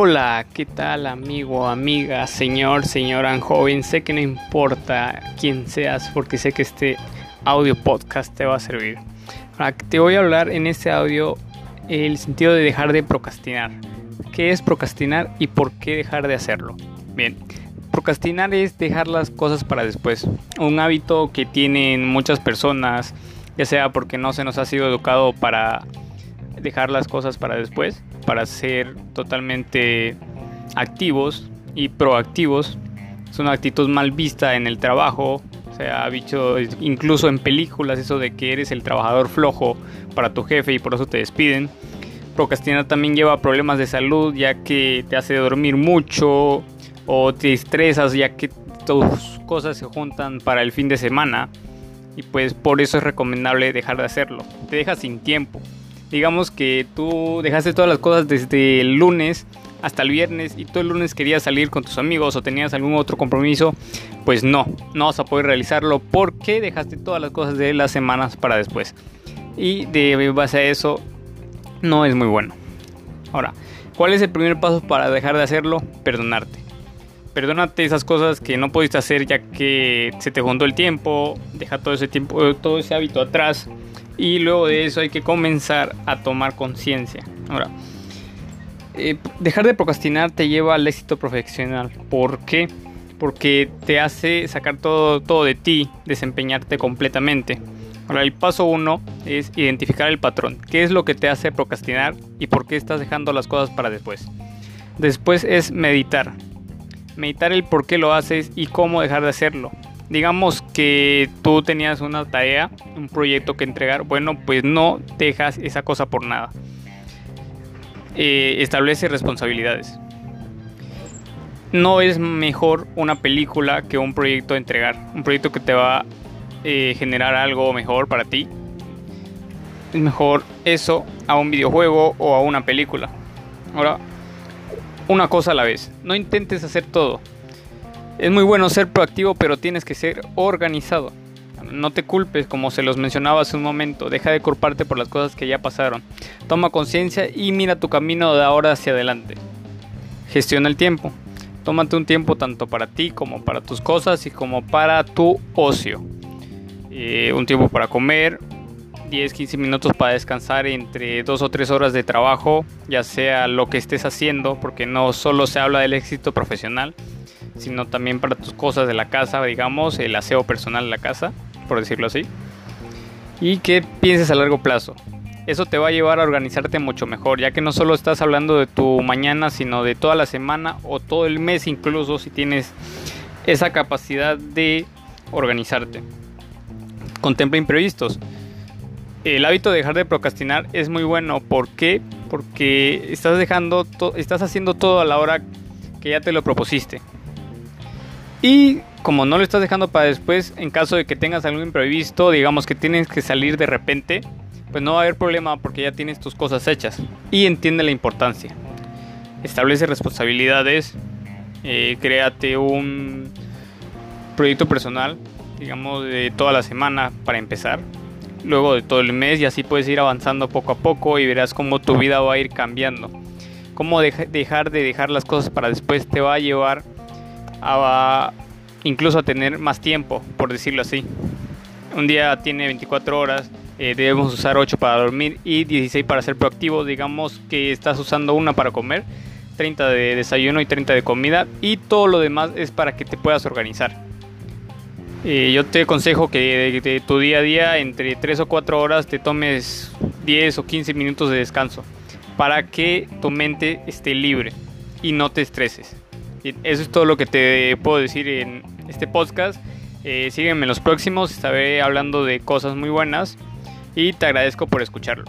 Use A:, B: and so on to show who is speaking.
A: Hola, ¿qué tal amigo, amiga, señor, señora joven? Sé que no importa quién seas porque sé que este audio podcast te va a servir. Ahora, te voy a hablar en este audio el sentido de dejar de procrastinar. ¿Qué es procrastinar y por qué dejar de hacerlo? Bien, procrastinar es dejar las cosas para después. Un hábito que tienen muchas personas, ya sea porque no se nos ha sido educado para dejar las cosas para después para ser totalmente activos y proactivos. Es una actitud mal vista en el trabajo. Se ha dicho incluso en películas eso de que eres el trabajador flojo para tu jefe y por eso te despiden. Procrastinar también lleva problemas de salud ya que te hace dormir mucho o te estresas ya que tus cosas se juntan para el fin de semana y pues por eso es recomendable dejar de hacerlo. Te deja sin tiempo digamos que tú dejaste todas las cosas desde el lunes hasta el viernes y todo el lunes querías salir con tus amigos o tenías algún otro compromiso, pues no, no vas a poder realizarlo porque dejaste todas las cosas de las semanas para después. Y de base a eso, no es muy bueno. Ahora, ¿cuál es el primer paso para dejar de hacerlo? Perdonarte. Perdónate esas cosas que no pudiste hacer ya que se te juntó el tiempo, deja todo ese tiempo, todo ese hábito atrás y luego de eso hay que comenzar a tomar conciencia. Ahora, eh, dejar de procrastinar te lleva al éxito profesional. ¿Por qué? Porque te hace sacar todo, todo de ti, desempeñarte completamente. Ahora, el paso uno es identificar el patrón. ¿Qué es lo que te hace procrastinar y por qué estás dejando las cosas para después? Después es meditar. Meditar el por qué lo haces y cómo dejar de hacerlo digamos que tú tenías una tarea, un proyecto que entregar, bueno, pues no dejas esa cosa por nada. Eh, establece responsabilidades. No es mejor una película que un proyecto a entregar, un proyecto que te va a eh, generar algo mejor para ti. Es mejor eso a un videojuego o a una película. Ahora, una cosa a la vez. No intentes hacer todo. Es muy bueno ser proactivo, pero tienes que ser organizado. No te culpes, como se los mencionaba hace un momento. Deja de culparte por las cosas que ya pasaron. Toma conciencia y mira tu camino de ahora hacia adelante. Gestiona el tiempo. Tómate un tiempo tanto para ti como para tus cosas y como para tu ocio. Eh, un tiempo para comer, 10-15 minutos para descansar entre 2 o 3 horas de trabajo, ya sea lo que estés haciendo, porque no solo se habla del éxito profesional, sino también para tus cosas de la casa, digamos, el aseo personal de la casa, por decirlo así. Y que pienses a largo plazo. Eso te va a llevar a organizarte mucho mejor, ya que no solo estás hablando de tu mañana, sino de toda la semana o todo el mes incluso si tienes esa capacidad de organizarte. Contempla imprevistos. El hábito de dejar de procrastinar es muy bueno. ¿Por qué? Porque estás dejando, estás haciendo todo a la hora que ya te lo propusiste. Y como no lo estás dejando para después, en caso de que tengas algún imprevisto, digamos que tienes que salir de repente, pues no va a haber problema porque ya tienes tus cosas hechas. Y entiende la importancia. Establece responsabilidades, eh, créate un proyecto personal, digamos, de toda la semana para empezar. Luego de todo el mes y así puedes ir avanzando poco a poco y verás cómo tu vida va a ir cambiando. Cómo dejar de dejar las cosas para después te va a llevar a, incluso a tener más tiempo, por decirlo así. Un día tiene 24 horas, eh, debemos usar 8 para dormir y 16 para ser proactivo. Digamos que estás usando una para comer, 30 de desayuno y 30 de comida y todo lo demás es para que te puedas organizar. Eh, yo te aconsejo que de, tu día a día entre 3 o 4 horas te tomes 10 o 15 minutos de descanso para que tu mente esté libre y no te estreses eso es todo lo que te puedo decir en este podcast. Eh, sígueme en los próximos, estaré hablando de cosas muy buenas y te agradezco por escucharlo.